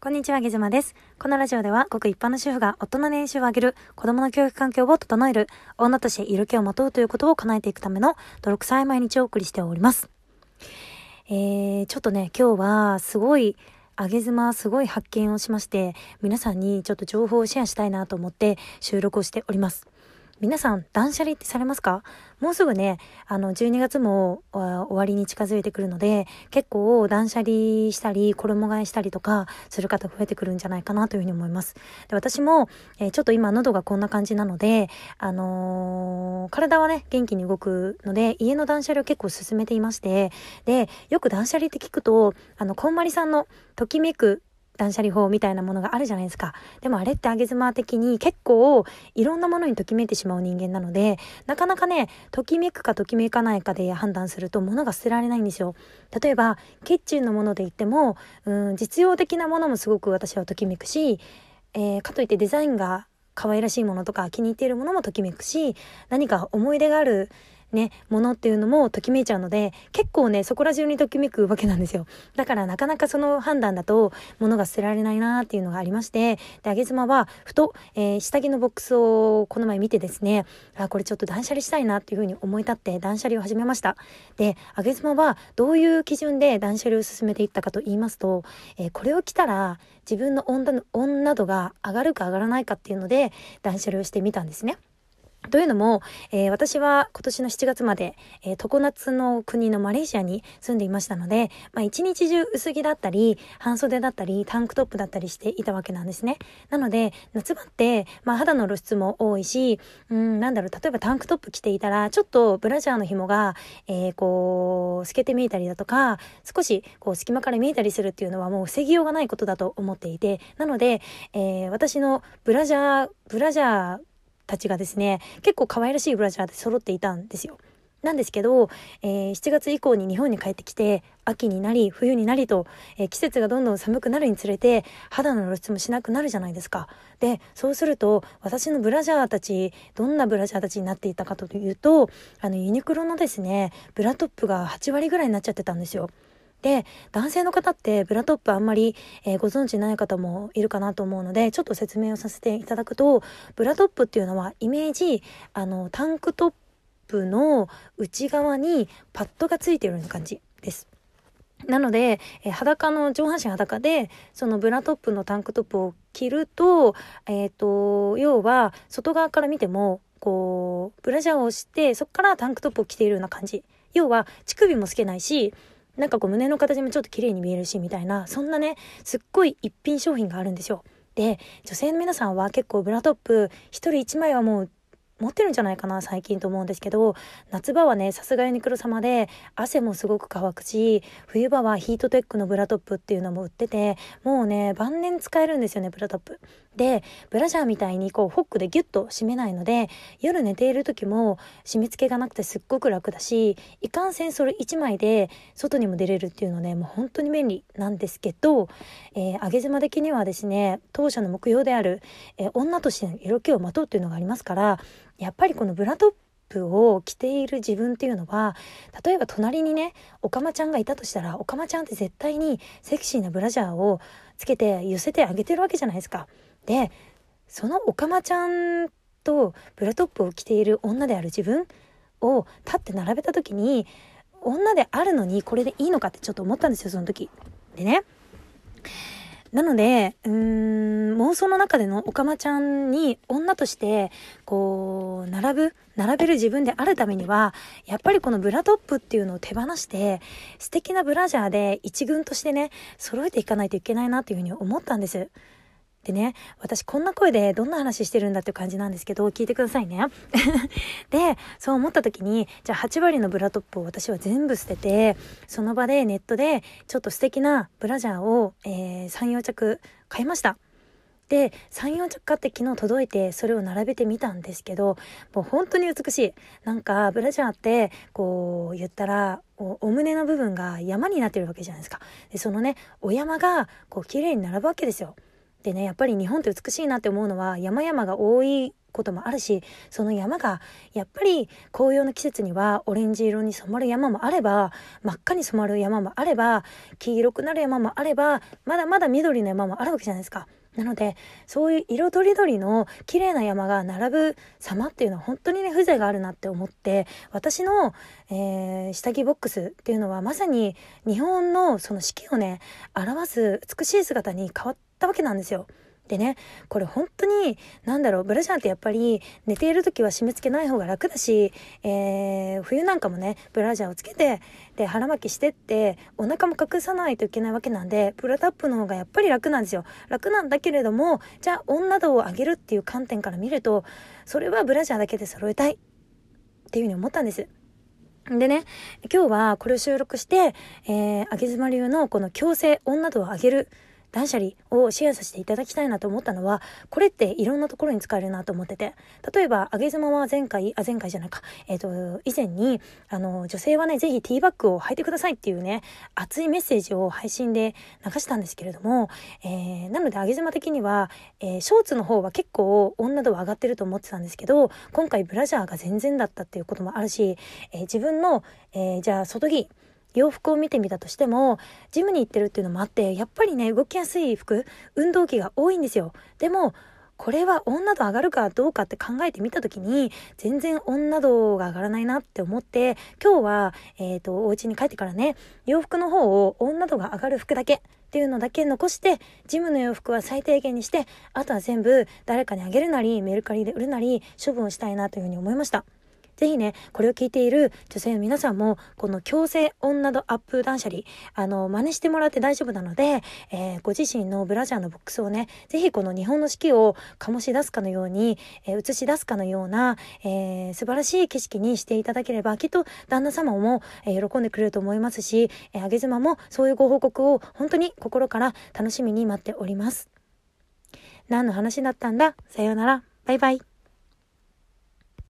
こんにちは、ゲズマです。このラジオでは、ごく一般の主婦が大人の年収を上げる、子供の教育環境を整える、女として色気をまとうということを叶えていくための泥臭い毎日をお送りしております。えー、ちょっとね、今日はすごい、あげ妻すごい発見をしまして、皆さんにちょっと情報をシェアしたいなと思って収録をしております。皆さん、断捨離ってされますか？もうすぐね、あの、12月も終わりに近づいてくるので、結構断捨離したり、衣替えしたりとか、する方増えてくるんじゃないかなというふうに思います。で私も、えー、ちょっと今喉がこんな感じなので、あのー、体はね、元気に動くので、家の断捨離を結構進めていまして、で、よく断捨離って聞くと、あの、こんまりさんのときめく断捨離法みたいなものがあるじゃないですか。でもあれってあげ妻的に結構いろんなものにときめいてしまう人間なので、なかなかね、ときめくかときめかないかで判断すると物が捨てられないんですよ。例えば、キッチンのもので言っても、うん、実用的なものもすごく私はときめくし、えー、かといってデザインが可愛らしいものとか気に入っているものもときめくし、何か思い出があるね、ものっていうのもときめいちゃうので、結構ね、そこら中にときめくわけなんですよ。だからなかなかその判断だと、物が捨てられないなっていうのがありまして、で、あげ妻は、ふと、えー、下着のボックスをこの前見てですね、あ、これちょっと断捨離したいなっていうふうに思い立って断捨離を始めました。で、あげ妻はどういう基準で断捨離を進めていったかと言いますと、えー、これを着たら自分の温温度が上がるか上がらないかっていうので断捨離をしてみたんですね。というのも、えー、私は今年の7月まで、えー、常夏の国のマレーシアに住んでいましたので、まあ一日中薄着だったり、半袖だったり、タンクトップだったりしていたわけなんですね。なので、夏場って、まあ肌の露出も多いし、うん、なんだろう、例えばタンクトップ着ていたら、ちょっとブラジャーの紐が、えー、こう、透けて見えたりだとか、少し、こう、隙間から見えたりするっていうのはもう防ぎようがないことだと思っていて、なので、えー、私のブラジャー、ブラジャー、たちがですね、結構可愛らしいブラジャーで揃っていたんですよ。なんですけど、えー、7月以降に日本に帰ってきて、秋になり、冬になりと、えー、季節がどんどん寒くなるにつれて、肌の露出もしなくなるじゃないですか。で、そうすると、私のブラジャーたち、どんなブラジャーたちになっていたかというと、あの、ユニクロのですね、ブラトップが8割ぐらいになっちゃってたんですよ。で、男性の方ってブラトップあんまり、えー、ご存知ない方もいるかなと思うので、ちょっと説明をさせていただくと、ブラトップっていうのはイメージ、あの、タンクトップの内側にパッドがついてるような感じです。なので、えー、裸の上半身裸で、そのブラトップのタンクトップを着ると、えっ、ー、と、要は、外側から見ても、こう、ブラジャーをして、そこからタンクトップを着ているような感じ。要は、乳首も透けないし、なんかこう胸の形もちょっと綺麗に見えるしみたいなそんなねすっごい一品商品があるんですよ。で女性の皆さんは結構ブラトップ1人1枚はもう持ってるんじゃないかな最近と思うんですけど夏場はねさすがユニクロ様で汗もすごく乾くし冬場はヒートテックのブラトップっていうのも売っててもうね晩年使えるんですよねブラトップ。でブラジャーみたいにこうホックでギュッと締めないので夜寝ている時も締め付けがなくてすっごく楽だしいかんせんそれ1枚で外にも出れるっていうのねもう本当に便利なんですけど、えー、上げ妻的にはですね当社の目標である、えー、女としての色気をまとうっていうのがありますからやっぱりこのブラトップを着ている自分っていうのは例えば隣にねおかまちゃんがいたとしたらおかまちゃんって絶対にセクシーなブラジャーをつけて寄せてあげてるわけじゃないですか。でそのオカマちゃんとブラトップを着ている女である自分を立って並べた時に女であるのにこれでいいのかってちょっと思ったんですよその時。でねなので、うーん、妄想の中でのおかまちゃんに女として、こう、並ぶ、並べる自分であるためには、やっぱりこのブラトップっていうのを手放して、素敵なブラジャーで一軍としてね、揃えていかないといけないなっていうふうに思ったんです。でね、私こんな声でどんな話してるんだっていう感じなんですけど、聞いてくださいね。で、そう思った時に、じゃあ8割のブラトップを私は全部捨てて、その場でネットでちょっと素敵なブラジャーを、えー、3、4着買いました。で、3、4着買って昨日届いて、それを並べてみたんですけど、もう本当に美しい。なんか、ブラジャーって、こう、言ったら、お胸の部分が山になってるわけじゃないですか。で、そのね、お山が、こう、綺麗に並ぶわけですよ。でね、やっぱり日本って美しいなって思うのは山々が多いこともあるし、その山が、やっぱり紅葉の季節にはオレンジ色に染まる山もあれば、真っ赤に染まる山もあれば、黄色くなる山もあれば、まだまだ緑の山もあるわけじゃないですか。なので、そういう色とりどりの綺麗な山が並ぶ様っていうのは本当にね、風情があるなって思って、私の、えー、下着ボックスっていうのはまさに日本のその四季をね、表す美しい姿に変わったわけなんですよ。でね、これ本当に、なんだろう、ブラジャーってやっぱり寝ている時は締め付けない方が楽だし、えー、冬なんかもね、ブラジャーをつけて、で、腹巻きしてって、お腹も隠さないといけないわけなんで、ブラタップの方がやっぱり楽なんですよ。楽なんだけれども、じゃあ女度を上げるっていう観点から見ると、それはブラジャーだけで揃えたいっていうふうに思ったんです。でね、今日はこれを収録して、えー、あげずま流のこの強制女度を上げる断捨離をシェアさせていただきたいなと思ったのは、これっていろんなところに使えるなと思ってて、例えば、あげ妻は前回、あ、前回じゃないか、えっ、ー、と、以前に、あの、女性はね、ぜひティーバッグを履いてくださいっていうね、熱いメッセージを配信で流したんですけれども、えー、なので、あげ妻的には、えー、ショーツの方は結構女度は上がってると思ってたんですけど、今回ブラジャーが全然だったっていうこともあるし、えー、自分の、えー、じゃあ、外着、洋服を見てみたとしても、ジムに行ってるっていうのもあって、やっぱりね、動きやすい服、運動着が多いんですよ。でも、これは女度上がるかどうかって考えてみたときに、全然女度が上がらないなって思って、今日は、えっ、ー、と、お家に帰ってからね、洋服の方を女度が上がる服だけっていうのだけ残して、ジムの洋服は最低限にして、あとは全部誰かにあげるなり、メルカリで売るなり、処分をしたいなというふうに思いました。ぜひね、これを聞いている女性の皆さんも、この強制女のアップ断捨離、あの、真似してもらって大丈夫なので、えー、ご自身のブラジャーのボックスをね、ぜひこの日本の四季を醸し出すかのように、えー、映し出すかのような、えー、素晴らしい景色にしていただければ、きっと旦那様も、え、喜んでくれると思いますし、えー、あげ妻もそういうご報告を本当に心から楽しみに待っております。何の話だったんだ？さようなら。バイバイ。